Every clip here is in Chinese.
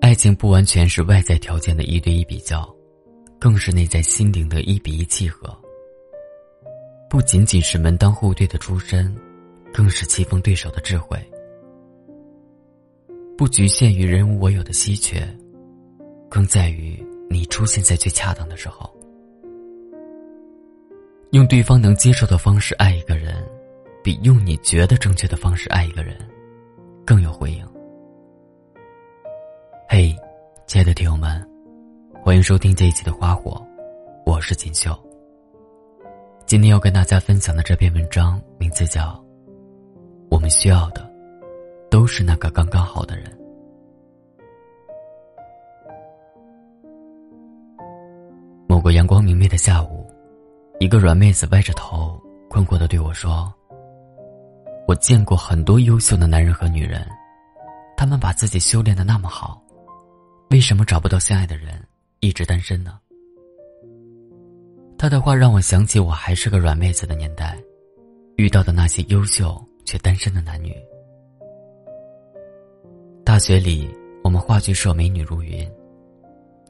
爱情不完全是外在条件的一对一比较，更是内在心灵的一比一契合。不仅仅是门当户对的出身，更是棋逢对手的智慧。不局限于人无我有的稀缺，更在于你出现在最恰当的时候。用对方能接受的方式爱一个人，比用你觉得正确的方式爱一个人，更有回应。亲爱的听友们，欢迎收听这一期的《花火》，我是锦绣。今天要跟大家分享的这篇文章名字叫《我们需要的都是那个刚刚好的人》。某个阳光明媚的下午，一个软妹子歪着头，困惑的对我说：“我见过很多优秀的男人和女人，他们把自己修炼的那么好。”为什么找不到相爱的人，一直单身呢？他的话让我想起我还是个软妹子的年代，遇到的那些优秀却单身的男女。大学里，我们话剧社美女如云，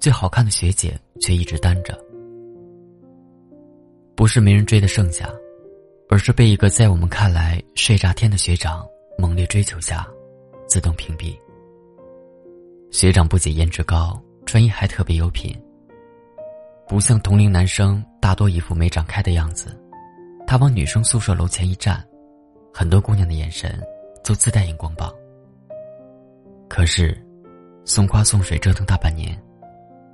最好看的学姐却一直单着。不是没人追的剩下，而是被一个在我们看来睡炸天的学长猛烈追求下，自动屏蔽。学长不仅颜值高，穿衣还特别有品。不像同龄男生大多一副没长开的样子，他往女生宿舍楼前一站，很多姑娘的眼神都自带荧光棒。可是，送花送水折腾大半年，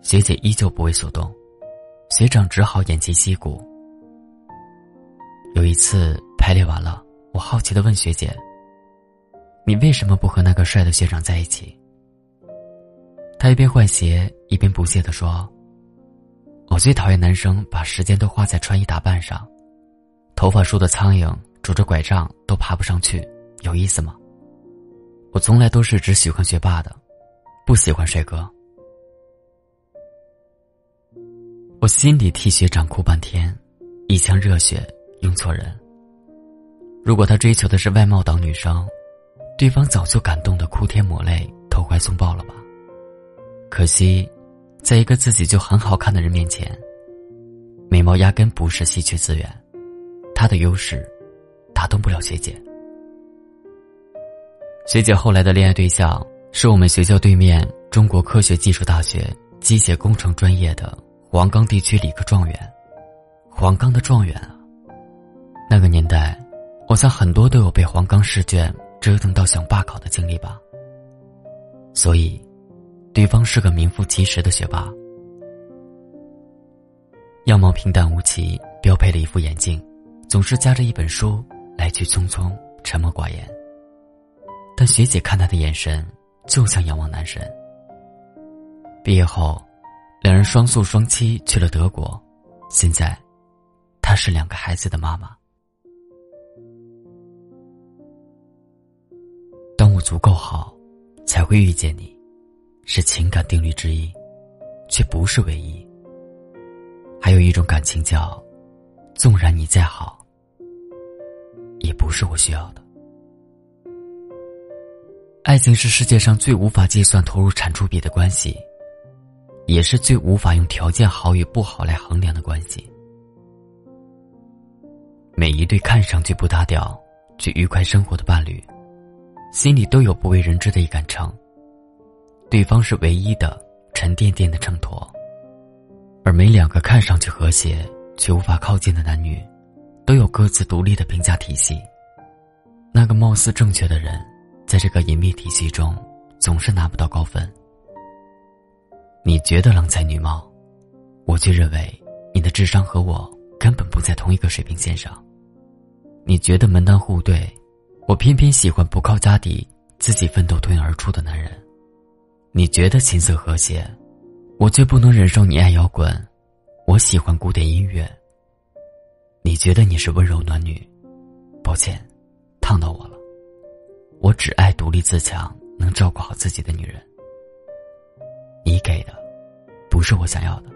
学姐依旧不为所动，学长只好偃旗息鼓。有一次排练完了，我好奇的问学姐：“你为什么不和那个帅的学长在一起？”他一边换鞋一边不屑地说：“我最讨厌男生把时间都花在穿衣打扮上，头发梳的苍蝇拄着拐杖都爬不上去，有意思吗？我从来都是只喜欢学霸的，不喜欢帅哥。”我心里替学长哭半天，一腔热血用错人。如果他追求的是外貌党女生，对方早就感动的哭天抹泪、投怀送抱了吧。可惜，在一个自己就很好看的人面前，美貌压根不是稀缺资源，他的优势打动不了学姐。学姐后来的恋爱对象是我们学校对面中国科学技术大学机械工程专业的黄冈地区理科状元，黄冈的状元啊！那个年代，我想很多都有被黄冈试卷折腾到想罢考的经历吧。所以。对方是个名副其实的学霸，样貌平淡无奇，标配了一副眼镜，总是夹着一本书，来去匆匆，沉默寡言。但学姐看他的眼神，就像仰望男神。毕业后，两人双宿双栖去了德国，现在，她是两个孩子的妈妈。当我足够好，才会遇见你。是情感定律之一，却不是唯一。还有一种感情叫，纵然你再好，也不是我需要的。爱情是世界上最无法计算投入产出比的关系，也是最无法用条件好与不好来衡量的关系。每一对看上去不搭调却愉快生活的伴侣，心里都有不为人知的一杆秤。对方是唯一的沉甸甸的秤砣，而每两个看上去和谐却无法靠近的男女，都有各自独立的评价体系。那个貌似正确的人，在这个隐秘体系中，总是拿不到高分。你觉得郎才女貌，我却认为你的智商和我根本不在同一个水平线上。你觉得门当户对，我偏偏喜欢不靠家底、自己奋斗脱颖而出的男人。你觉得琴瑟和谐，我却不能忍受你爱摇滚，我喜欢古典音乐。你觉得你是温柔暖女，抱歉，烫到我了。我只爱独立自强、能照顾好自己的女人。你给的，不是我想要的；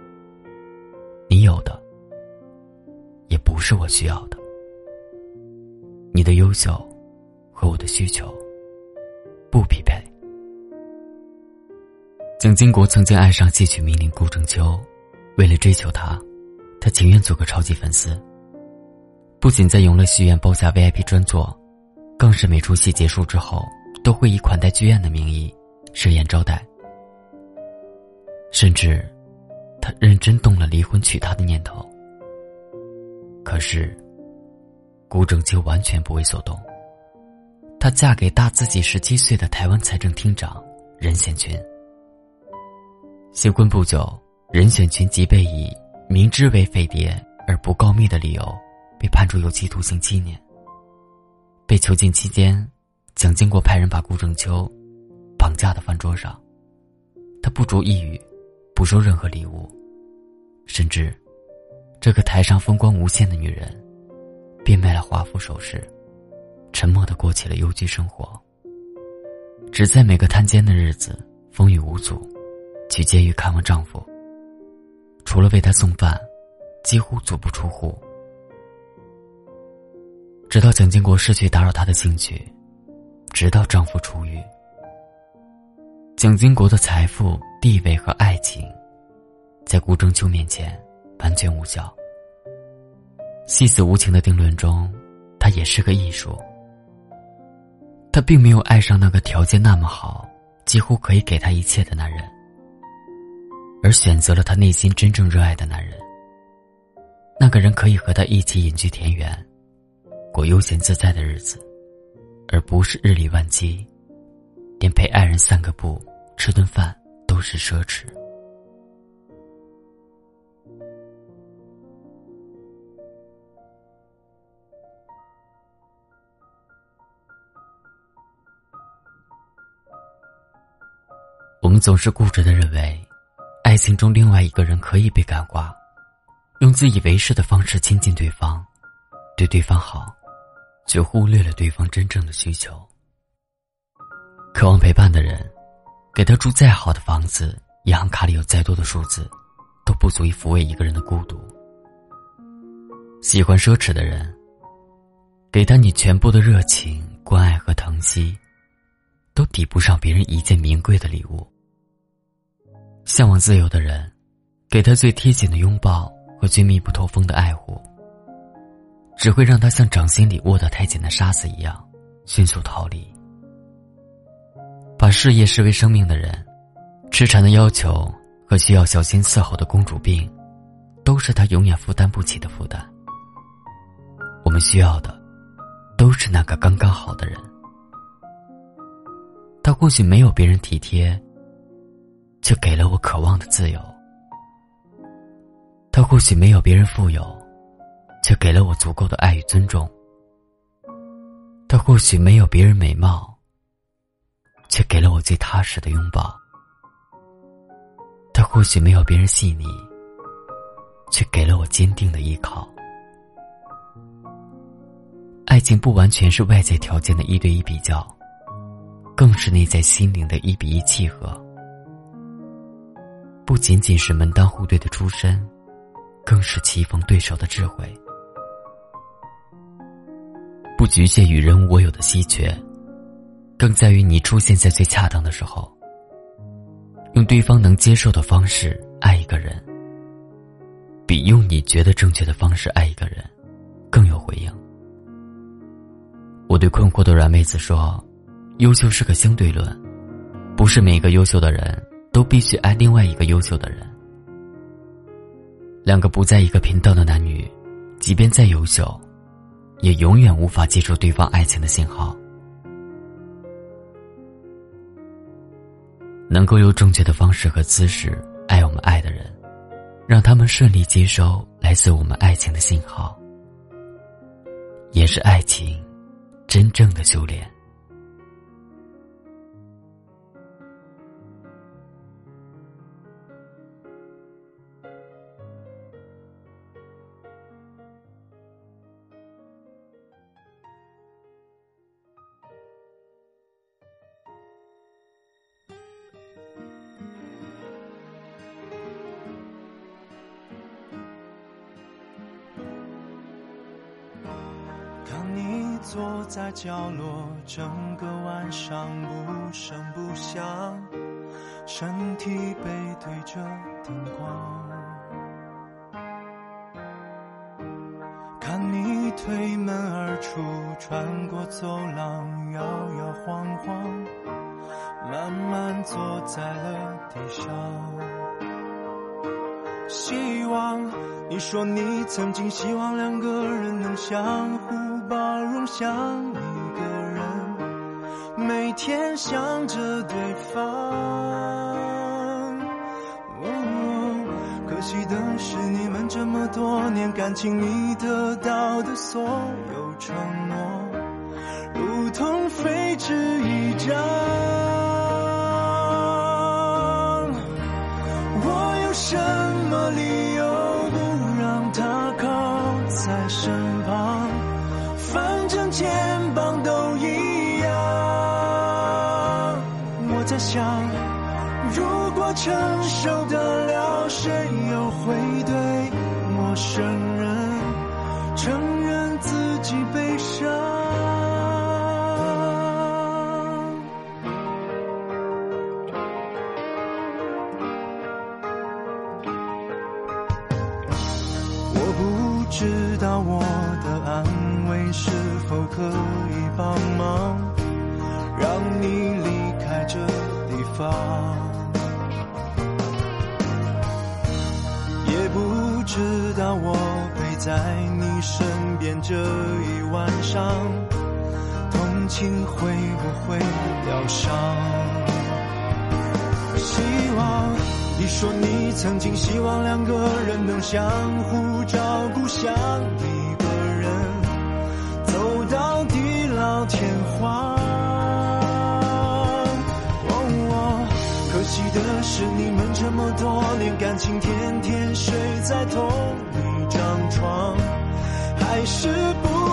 你有的，也不是我需要的。你的优秀和我的需求不匹配。蒋经国曾经爱上戏曲名伶顾正秋，为了追求她，他情愿做个超级粉丝。不仅在永乐戏院包下 VIP 专座，更是每出戏结束之后，都会以款待剧院的名义设宴招待。甚至，他认真动了离婚娶她的念头。可是，顾正秋完全不为所动。她嫁给大自己十七岁的台湾财政厅长任贤群。新婚不久，任选群即被以明知为匪谍而不告密的理由，被判处有期徒刑七年。被囚禁期间，蒋经国派人把顾正秋绑架到饭桌上，他不着一语，不收任何礼物，甚至，这个台上风光无限的女人，变卖了华服首饰。沉默的过起了幽居生活，只在每个探监的日子风雨无阻，去监狱看望丈夫。除了为他送饭，几乎足不出户。直到蒋经国失去打扰她的兴趣，直到丈夫出狱，蒋经国的财富、地位和爱情，在顾中秋面前完全无效。戏子无情的定论中，他也是个艺术。他并没有爱上那个条件那么好、几乎可以给他一切的男人，而选择了她内心真正热爱的男人。那个人可以和他一起隐居田园，过悠闲自在的日子，而不是日理万机，连陪爱人散个步、吃顿饭都是奢侈。我们总是固执的认为，爱情中另外一个人可以被感化，用自以为是的方式亲近对方，对对方好，却忽略了对方真正的需求。渴望陪伴的人，给他住再好的房子，银行卡里有再多的数字，都不足以抚慰一个人的孤独。喜欢奢侈的人，给他你全部的热情、关爱和疼惜，都抵不上别人一件名贵的礼物。向往自由的人，给他最贴紧的拥抱和最密不透风的爱护，只会让他像掌心里握得太紧的沙子一样，迅速逃离。把事业视为生命的人，痴缠的要求和需要小心伺候的公主病，都是他永远负担不起的负担。我们需要的，都是那个刚刚好的人。他或许没有别人体贴。却给了我渴望的自由。他或许没有别人富有，却给了我足够的爱与尊重。他或许没有别人美貌，却给了我最踏实的拥抱。他或许没有别人细腻，却给了我坚定的依靠。爱情不完全是外在条件的一对一比较，更是内在心灵的一比一契合。不仅仅是门当户对的出身，更是棋逢对手的智慧。不局限于人我有的稀缺，更在于你出现在最恰当的时候。用对方能接受的方式爱一个人，比用你觉得正确的方式爱一个人更有回应。我对困惑的软妹子说：“优秀是个相对论，不是每个优秀的人。”都必须爱另外一个优秀的人。两个不在一个频道的男女，即便再优秀，也永远无法接受对方爱情的信号。能够用正确的方式和姿势爱我们爱的人，让他们顺利接收来自我们爱情的信号，也是爱情真正的修炼。坐在角落，整个晚上不声不响。身体背对着灯光，看你推门而出，穿过走廊，摇摇晃晃，慢慢坐在了地上。希望你说你曾经希望两个人能相互包容，像一个人，每天想着对方。可惜的是，你们这么多年感情里得到的所有承诺，如同废纸一张。承受得了，谁又？会对陌生人承认自己悲伤。我不知道我的安慰是否可以帮忙，让你离开这地方。知道我陪在你身边这一晚上，同情会不会疗伤？希望你说你曾经希望两个人能相互照顾，像一个人走到地老天荒。的是，你们这么多年感情，天天睡在同一张床，还是不